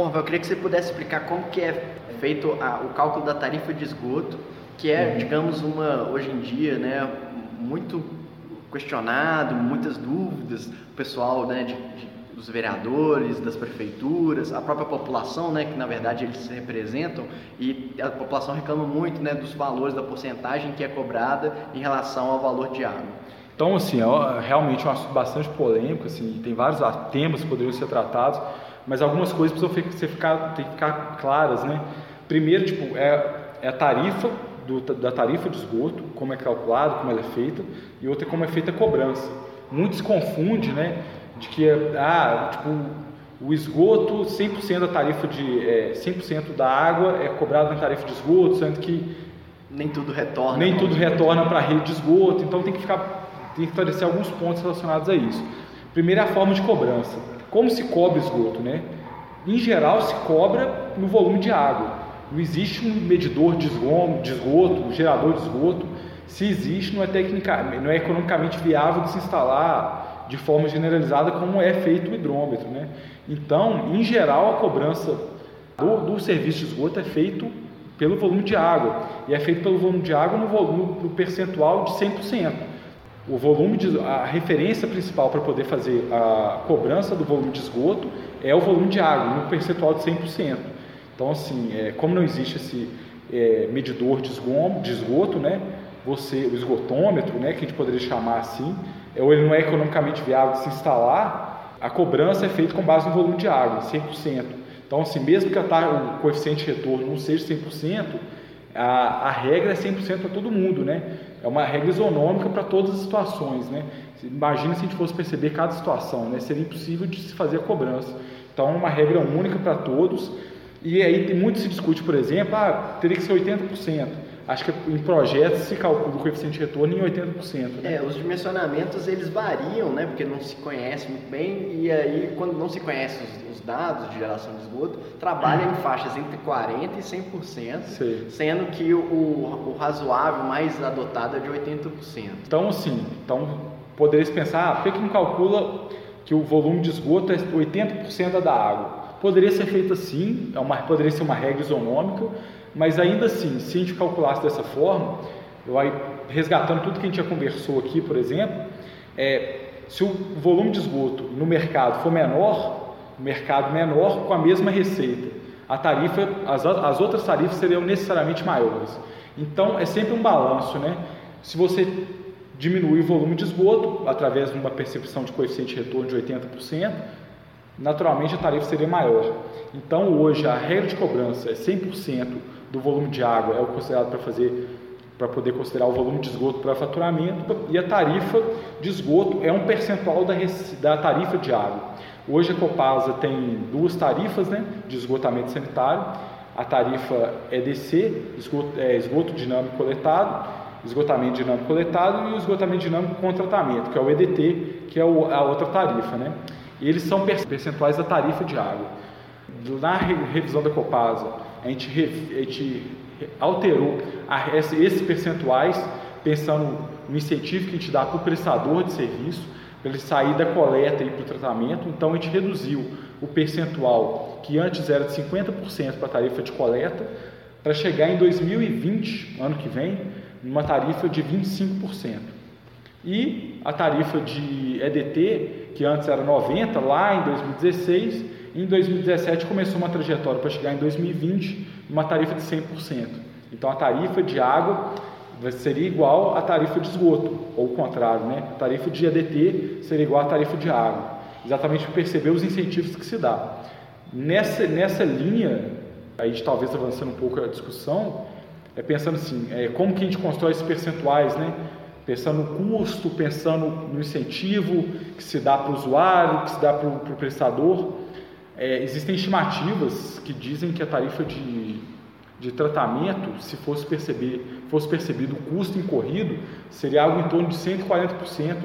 Bom, eu queria que você pudesse explicar como que é feito a, o cálculo da tarifa de esgoto, que é, uhum. digamos, uma hoje em dia, né, muito questionado, muitas dúvidas, o pessoal, né, de, de, dos vereadores, das prefeituras, a própria população, né, que na verdade eles representam, e a população reclama muito, né, dos valores, da porcentagem que é cobrada em relação ao valor de água. Então, assim, é realmente um assunto bastante polêmico, assim, tem vários temas que poderiam ser tratados, mas algumas coisas precisam ficar, tem que ficar claras, né? Primeiro, tipo, é, é a tarifa do, da tarifa de esgoto, como é calculado, como ela é feita, e outra é como é feita a cobrança. Muitos se confunde, né, de que ah, tipo, o esgoto, 100% da tarifa de é, 100% da água é cobrada na tarifa de esgoto, sendo que nem tudo retorna. Nem tudo retorna para a rede de esgoto, então tem que ficar tem que esclarecer alguns pontos relacionados a isso. Primeiro é a forma de cobrança. Como se cobra esgoto, né? Em geral se cobra no volume de água. Não existe um medidor de esgoto, um gerador de esgoto. Se existe, não é, não é economicamente viável de se instalar de forma generalizada como é feito o hidrômetro. Né? Então, em geral, a cobrança do, do serviço de esgoto é feito pelo volume de água. E é feito pelo volume de água no, volume, no percentual de 100%. O volume de, a referência principal para poder fazer a cobrança do volume de esgoto é o volume de água, no percentual de 100%. Então, assim, é, como não existe esse é, medidor de esgoto, de esgoto, né, você, o esgotômetro, né, que a gente poderia chamar assim, é, ou ele não é economicamente viável de se instalar, a cobrança é feita com base no volume de água, 100%. Então, assim, mesmo que a, o coeficiente de retorno não seja 100%, a, a regra é 100% para todo mundo, né? É uma regra isonômica para todas as situações, né? Imagina se a gente fosse perceber cada situação, né? Seria impossível de se fazer a cobrança. Então, é uma regra única para todos e aí muito se discute, por exemplo, ah, teria que ser 80%. Acho que em projetos se calcula o coeficiente de retorno em 80%. Né? É, os dimensionamentos eles variam, né? Porque não se conhece muito bem e aí quando não se conhece os, os dados de geração de esgoto, trabalha em faixas entre 40% e 100%, Sim. sendo que o, o, razoável mais adotado é de 80%. Então, assim, então poderia se pensar, ah, por que não calcula que o volume de esgoto é 80% da água? Poderia ser feito assim, é uma, poderia ser uma regra isonômica, mas ainda assim, se a gente calculasse dessa forma, eu aí, resgatando tudo que a gente já conversou aqui, por exemplo, é, se o volume de esgoto no mercado for menor, mercado menor com a mesma receita, a tarifa, as, as outras tarifas seriam necessariamente maiores. Então é sempre um balanço, né? Se você diminuir o volume de esgoto através de uma percepção de coeficiente de retorno de 80%, naturalmente a tarifa seria maior. Então, hoje, a regra de cobrança é 100% do volume de água, é o considerado para fazer para poder considerar o volume de esgoto para faturamento, e a tarifa de esgoto é um percentual da, da tarifa de água. Hoje a Copasa tem duas tarifas né, de esgotamento sanitário, a tarifa EDC, esgoto, é, esgoto dinâmico coletado, esgotamento dinâmico coletado e o esgotamento dinâmico com tratamento, que é o EDT, que é a outra tarifa. Né? E eles são percentuais da tarifa de água. Na revisão da Copasa, a gente, a gente alterou esses percentuais pensando no incentivo que a gente dá para o prestador de serviço, para ele sair da coleta e para o tratamento. Então, a gente reduziu o percentual que antes era de 50% para a tarifa de coleta, para chegar em 2020, ano que vem, numa tarifa de 25%. E a tarifa de EDT, que antes era 90, lá em 2016, em 2017 começou uma trajetória para chegar em 2020 uma tarifa de 100%. Então a tarifa de água seria igual à tarifa de esgoto, ou o contrário, né? A tarifa de EDT seria igual à tarifa de água, exatamente para perceber os incentivos que se dá. Nessa, nessa linha, aí talvez avançando um pouco a discussão, é pensando assim, é, como que a gente constrói esses percentuais, né? Pensando no custo, pensando no incentivo que se dá para o usuário, que se dá para o prestador. É, existem estimativas que dizem que a tarifa de, de tratamento, se fosse, perceber, fosse percebido o custo incorrido, seria algo em torno de 140%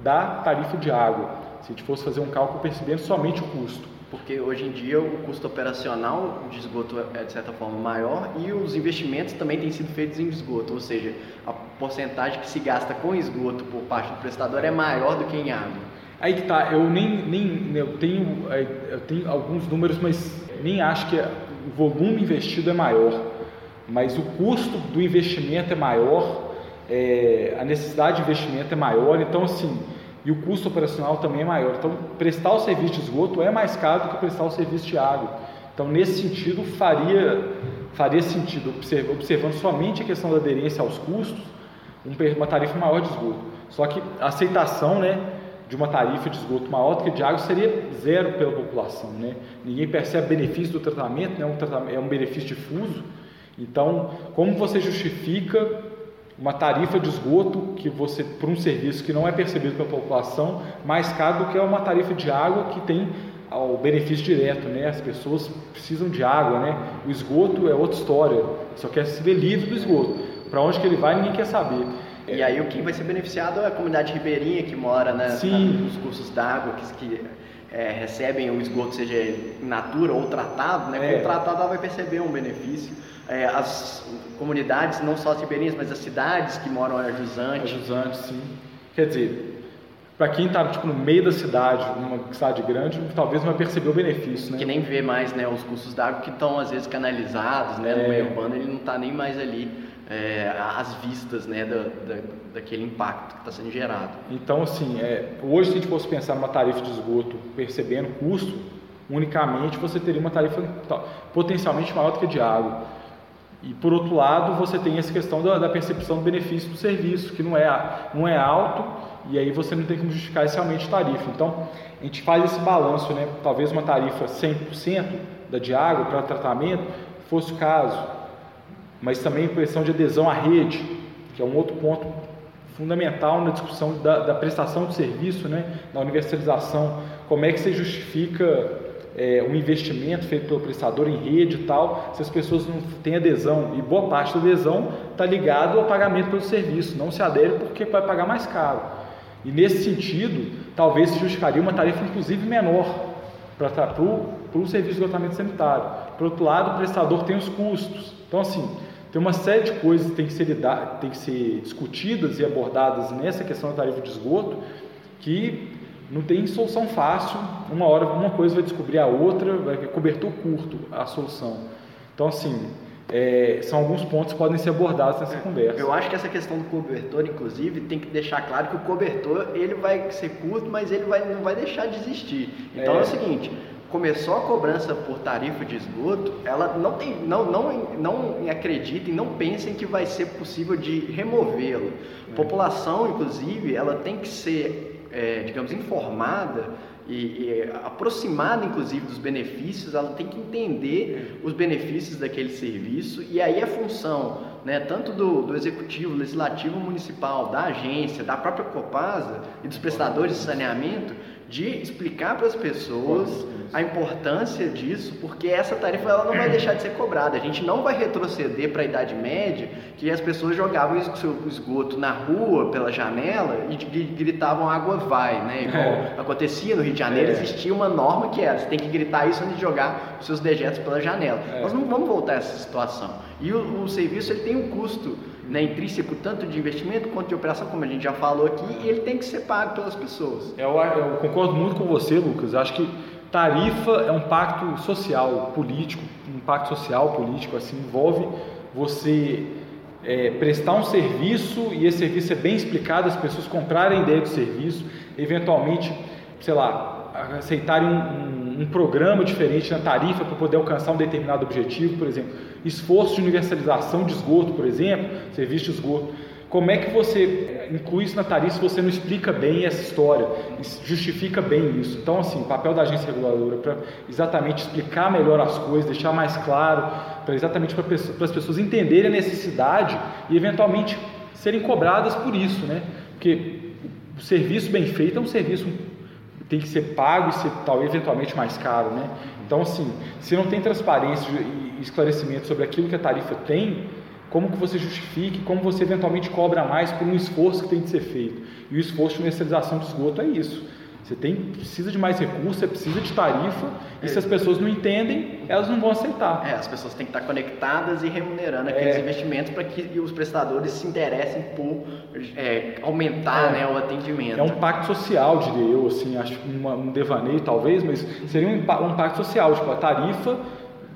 da tarifa de água. Se a gente fosse fazer um cálculo percebendo somente o custo porque hoje em dia o custo operacional de esgoto é de certa forma maior e os investimentos também têm sido feitos em esgoto, ou seja, a porcentagem que se gasta com esgoto por parte do prestador é maior do que em água. Aí que tá, eu nem, nem eu tenho, é, eu tenho alguns números, mas nem acho que o volume investido é maior, mas o custo do investimento é maior, é, a necessidade de investimento é maior, então assim, e o custo operacional também é maior. Então, prestar o serviço de esgoto é mais caro do que prestar o serviço de água. Então, nesse sentido, faria, faria sentido, observando somente a questão da aderência aos custos, uma tarifa maior de esgoto. Só que a aceitação né, de uma tarifa de esgoto maior do que de água seria zero pela população. Né? Ninguém percebe benefício do tratamento, né? um tratamento, é um benefício difuso. Então, como você justifica uma tarifa de esgoto que você por um serviço que não é percebido pela população mais caro do que uma tarifa de água que tem o benefício direto, né? As pessoas precisam de água, né? O esgoto é outra história. Só quer se ver livre do esgoto. Para onde que ele vai, ninguém quer saber. E aí o que vai ser beneficiado é a comunidade ribeirinha que mora né, nos cursos d'água, que, que é, recebem o esgoto, seja in natura ou tratado, né? É. Com o tratado ela vai perceber um benefício. É, as comunidades, não só as ribeirinhas, mas as cidades que moram a jusante. A jusante, sim. Quer dizer, para quem está tipo, no meio da cidade, numa cidade grande, talvez não vai perceber o benefício, né? Que nem vê mais né, os cursos d'água que estão às vezes canalizados, né? No é. meio urbano ele não está nem mais ali é, às vistas né, da, da, daquele impacto que está sendo gerado. Então, assim, é, hoje se a gente fosse pensar numa tarifa de esgoto percebendo custo, unicamente você teria uma tarifa potencialmente maior do que a de água. E por outro lado, você tem essa questão da, da, percepção do benefício do serviço, que não é, não é alto, e aí você não tem como justificar esse aumento de tarifa. Então, a gente faz esse balanço, né? talvez uma tarifa 100% da de água para tratamento fosse o caso, mas também pressão de adesão à rede, que é um outro ponto fundamental na discussão da, da prestação de serviço, né? da universalização. Como é que você justifica é, um investimento feito pelo prestador em rede e tal, se as pessoas não têm adesão, e boa parte da adesão está ligado ao pagamento pelo serviço, não se adere porque vai pagar mais caro. E nesse sentido, talvez se justificaria uma tarifa inclusive menor para o serviço de tratamento sanitário. Por outro lado, o prestador tem os custos. Então, assim, tem uma série de coisas que tem que ser, tem que ser discutidas e abordadas nessa questão da tarifa de esgoto que não tem solução fácil, uma hora uma coisa vai descobrir a outra, vai ter cobertor curto a solução. Então, assim, é, são alguns pontos que podem ser abordados nessa é, conversa. Eu acho que essa questão do cobertor, inclusive, tem que deixar claro que o cobertor ele vai ser curto, mas ele vai, não vai deixar de existir. Então é, é o seguinte, começou a cobrança por tarifa de esgoto, ela não tem, não, não, não acreditem, não pensem que vai ser possível de removê-lo. A é. população, inclusive, ela tem que ser é, digamos, informada e, e, aproximada, inclusive, dos benefícios, ela tem que entender os benefícios daquele serviço e aí a função, né, tanto do, do executivo, legislativo municipal, da agência, da própria Copasa e dos prestadores de saneamento, de explicar para as pessoas a importância disso, porque essa tarifa ela não vai deixar de ser cobrada. A gente não vai retroceder para a Idade Média, que as pessoas jogavam o esgoto na rua, pela janela, e gritavam água vai, né? Igual é. acontecia no Rio de Janeiro, é. existia uma norma que era, você tem que gritar isso antes de jogar os seus dejetos pela janela. É. Nós não vamos voltar a essa situação. E o, o serviço ele tem um custo né, intrínseco tanto de investimento quanto de operação, como a gente já falou aqui, ele tem que ser pago pelas pessoas. Eu, eu concordo muito com você, Lucas. Acho que Tarifa é um pacto social, político, um pacto social, político, assim, envolve você é, prestar um serviço e esse serviço é bem explicado, as pessoas comprarem ideia do serviço, eventualmente, sei lá, aceitarem um, um, um programa diferente na tarifa para poder alcançar um determinado objetivo, por exemplo, esforço de universalização de esgoto, por exemplo, serviço de esgoto como é que você inclui isso na tarifa se você não explica bem essa história, justifica bem isso? Então, assim, o papel da agência reguladora para exatamente explicar melhor as coisas, deixar mais claro, para exatamente para as pessoas entenderem a necessidade e eventualmente serem cobradas por isso, né? Porque o serviço bem feito é um serviço tem que ser pago e ser talvez eventualmente mais caro, né? Então, assim, se não tem transparência e esclarecimento sobre aquilo que a tarifa tem, como que você justifique, como você eventualmente cobra mais por um esforço que tem de ser feito. E o esforço de universalização de esgoto é isso. Você tem, precisa de mais recursos, você precisa de tarifa, e se as pessoas não entendem, elas não vão aceitar. É, as pessoas têm que estar conectadas e remunerando aqueles é. investimentos para que os prestadores se interessem por é, aumentar é. né, o atendimento. É um pacto social, diria eu, assim, acho uma, um devaneio talvez, mas seria um, um pacto social, tipo, a tarifa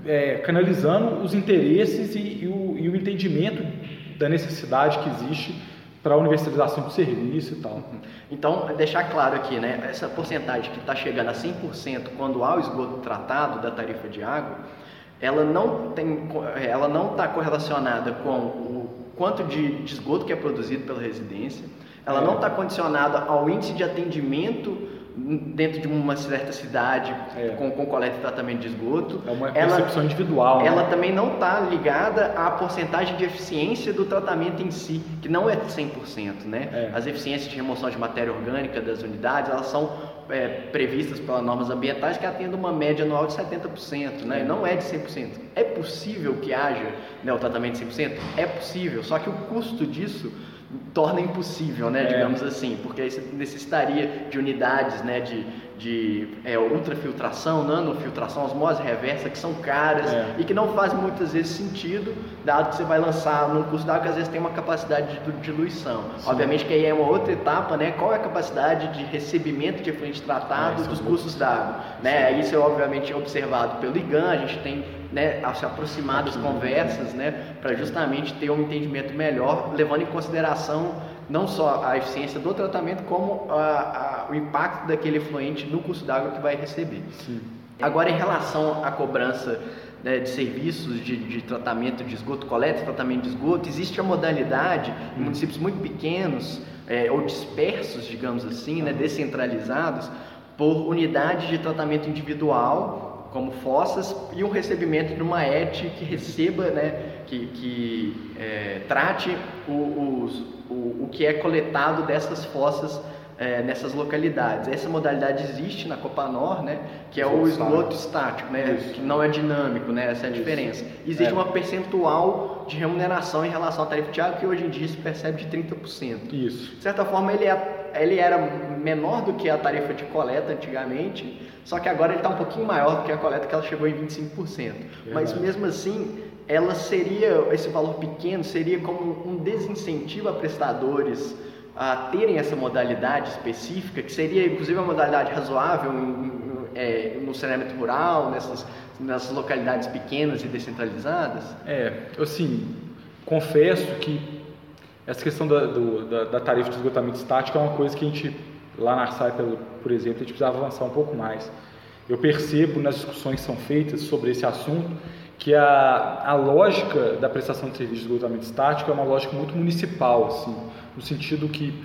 é, canalizando os interesses e, e, o, e o entendimento da necessidade que existe para a universalização do serviço e tal. Então, deixar claro aqui, né, essa porcentagem que está chegando a 100% quando há o esgoto tratado da tarifa de água, ela não tem, ela não está correlacionada com o quanto de, de esgoto que é produzido pela residência, ela é. não está condicionada ao índice de atendimento dentro de uma certa cidade é. com, com coleta e tratamento de esgoto. É uma percepção ela, individual. Ela né? também não está ligada à porcentagem de eficiência do tratamento em si, que não é 100%. Né? É. As eficiências de remoção de matéria orgânica das unidades, elas são é, previstas pelas normas ambientais que atendem uma média anual de 70%, né? não é de 100%. É possível que haja né, o tratamento de 100%? É possível, só que o custo disso torna impossível, né, é. digamos assim, porque você necessitaria de unidades, né, de, de é, ultrafiltração, nanofiltração, osmose reversa, que são caras é. e que não fazem muitas vezes sentido, dado que você vai lançar num curso d'água que às vezes tem uma capacidade de diluição. Sim. Obviamente que aí é uma outra etapa, né, qual é a capacidade de recebimento de efluente tratado é, dos cursos d'água, né, isso é obviamente observado pelo IGAN, a gente tem né, a se aproximar das conversas, né, para justamente ter um entendimento melhor, levando em consideração não só a eficiência do tratamento, como a, a, o impacto daquele efluente no custo d'água que vai receber. Sim. Agora, em relação à cobrança né, de serviços de, de, tratamento de esgoto, coleta e tratamento de esgoto, existe a modalidade em municípios muito pequenos é, ou dispersos, digamos assim, né, descentralizados, por unidade de tratamento individual como fossas e um recebimento de uma ET que receba, né, que, que é, trate o, o, o que é coletado dessas fossas é, nessas localidades. Essa modalidade existe na Copanor, né, que é o esgoto estático, né, que não é dinâmico, né, essa é a Isso. diferença. Existe é. uma percentual de remuneração em relação à tarifa de água que hoje em dia se percebe de 30%. Isso. De certa forma, ele, é, ele era menor do que a tarifa de coleta antigamente, só que agora ele está um pouquinho maior do que a coleta que ela chegou em 25%. Verdade. Mas mesmo assim, ela seria, esse valor pequeno seria como um desincentivo a prestadores a terem essa modalidade específica, que seria inclusive uma modalidade razoável em, em, é, no saneamento rural, nessas, nessas localidades pequenas e descentralizadas? É, assim, confesso que essa questão da, do, da, da, tarifa de esgotamento estático é uma coisa que a gente, lá na Arsai, por exemplo, a gente precisava avançar um pouco mais. Eu percebo nas discussões que são feitas sobre esse assunto que a, a lógica da prestação de serviço de esgotamento estático é uma lógica muito municipal, assim, no sentido que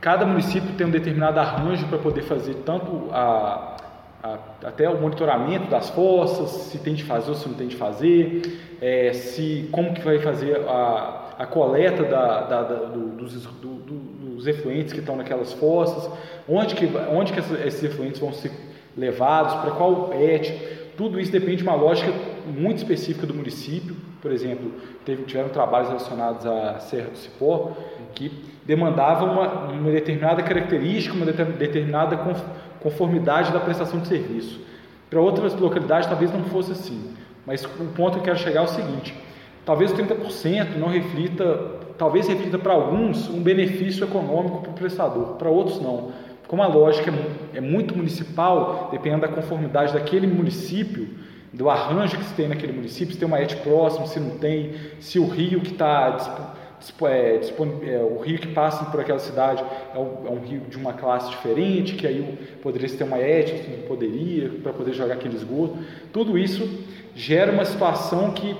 cada município tem um determinado arranjo para poder fazer tanto a, a, até o monitoramento das fossas, se tem de fazer ou se não tem de fazer, é, se como que vai fazer a, a coleta da, da, da, do, dos, do, dos efluentes que estão naquelas fossas, onde que, onde que esses efluentes vão ser levados, para qual PET, tudo isso depende de uma lógica muito específica do município. Por exemplo, teve, tiveram trabalhos relacionados à Serra do Cipó que demandavam uma, uma determinada característica, uma determinada conformidade da prestação de serviço. Para outras localidades talvez não fosse assim, mas o ponto que eu quero chegar é o seguinte: talvez 30% não reflita, talvez reflita para alguns um benefício econômico para o prestador, para outros não. Como a lógica é, é muito municipal, dependendo da conformidade daquele município, do arranjo que se tem naquele município, se tem uma ET próximo, se não tem, se o rio que está é, é, o rio que passa por aquela cidade é um, é um, rio de uma classe diferente, que aí poderia ter uma ética, não poderia, para poder jogar aquele esgoto. Tudo isso gera uma situação que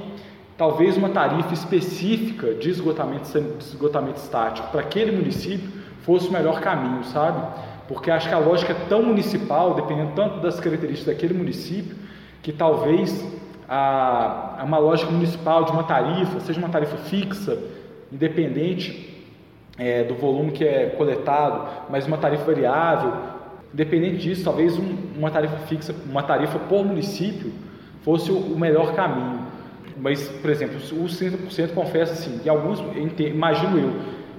talvez uma tarifa específica de esgotamento, de esgotamento estático para aquele município fosse o melhor caminho, sabe? Porque acho que a lógica é tão municipal, dependendo tanto das características daquele município, que talvez a, uma lógica municipal de uma tarifa, seja uma tarifa fixa, independente é, do volume que é coletado, mas uma tarifa variável, independente disso, talvez um, uma tarifa fixa, uma tarifa por município fosse o, o melhor caminho. Mas, por exemplo, os 30% confesso assim, que alguns, imagino eu,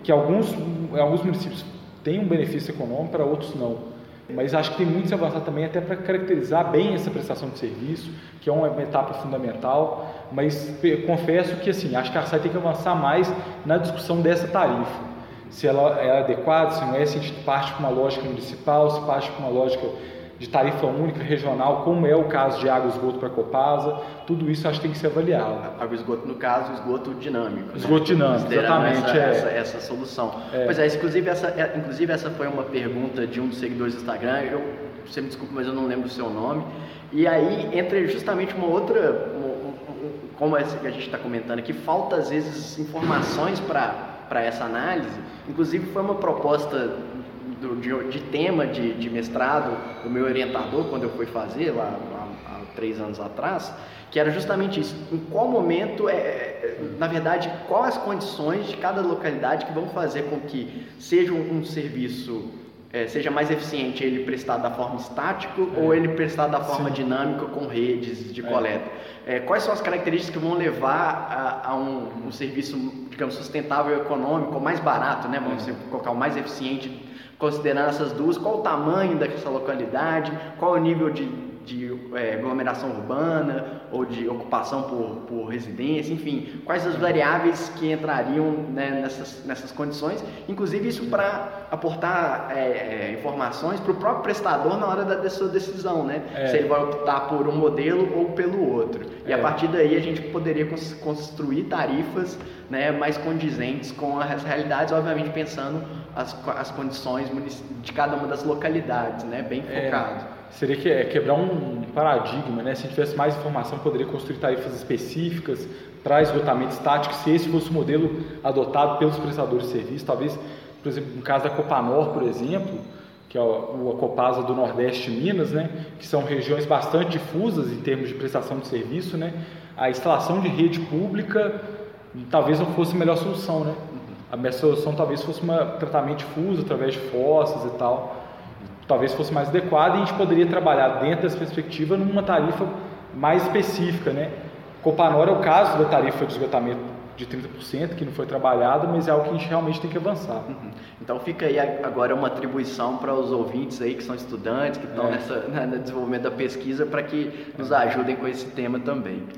que alguns, alguns municípios tem um benefício econômico, para outros não. Mas acho que tem muito a avançar também até para caracterizar bem essa prestação de serviço, que é uma etapa fundamental. Mas confesso que assim, acho que a SAI tem que avançar mais na discussão dessa tarifa. Se ela é adequada, se não é, se a gente parte para uma lógica municipal, se parte para uma lógica de tarifa única regional, como é o caso de água e esgoto para a Copasa, tudo isso acho que tem que ser avaliado. Água e esgoto, no caso, esgoto dinâmico. Né? Esgoto né? dinâmico, exatamente. Essa, é. essa, essa solução. É. Pois é, inclusive essa, é, inclusive essa foi uma pergunta de um dos seguidores do Instagram, eu, você me desculpe, mas eu não lembro o seu nome, e aí entra justamente uma outra, como essa que a gente está comentando aqui, falta às vezes informações para essa análise, inclusive foi uma proposta do, de, de, tema de, de, mestrado do meu orientador quando eu fui fazer lá, lá, há três anos atrás, que era justamente isso. Em qual momento, é, é, na verdade, quais as condições de cada localidade que vão fazer com que seja um, um serviço é, seja mais eficiente ele prestado da forma estática é. ou ele prestado da forma Sim. dinâmica com redes de é. coleta. É. quais são as características que vão levar a, a um, um, serviço, digamos, sustentável e econômico, mais barato, né? Vamos é. colocar o mais eficiente considerando essas duas, qual o tamanho dessa localidade, qual o nível de, de é, aglomeração urbana ou de ocupação por, por residência, enfim, quais as variáveis que entrariam né, nessas, nessas condições, inclusive isso para aportar é, é, informações para o próprio prestador na hora da, da sua decisão, né? É. Se ele vai optar por um modelo ou pelo outro. E a é. partir daí a gente poderia construir tarifas né, mais condizentes com as realidades, obviamente pensando as, as condições de cada uma das localidades, né, bem é, focado. Seria que, é, quebrar um paradigma, né? Se tivesse mais informação, poderia construir tarifas específicas para esgotamento estático, se esse fosse o modelo adotado pelos prestadores de serviço, talvez, por exemplo, no caso da Copanor, por exemplo, que é a Copasa do Nordeste de Minas, né, que são regiões bastante difusas em termos de prestação de serviço, né, a instalação de rede pública talvez não fosse a melhor solução, né? A minha solução talvez fosse um tratamento difuso através de fossas e tal. Talvez fosse mais adequado e a gente poderia trabalhar dentro dessa perspectiva numa tarifa mais específica, né? Copanor é o caso da tarifa de esgotamento de 30%, que não foi trabalhada, mas é algo que a gente realmente tem que avançar. Uhum. Então fica aí agora uma atribuição para os ouvintes aí que são estudantes, que estão é. nessa, né, no desenvolvimento da pesquisa, para que nos ajudem com esse tema também.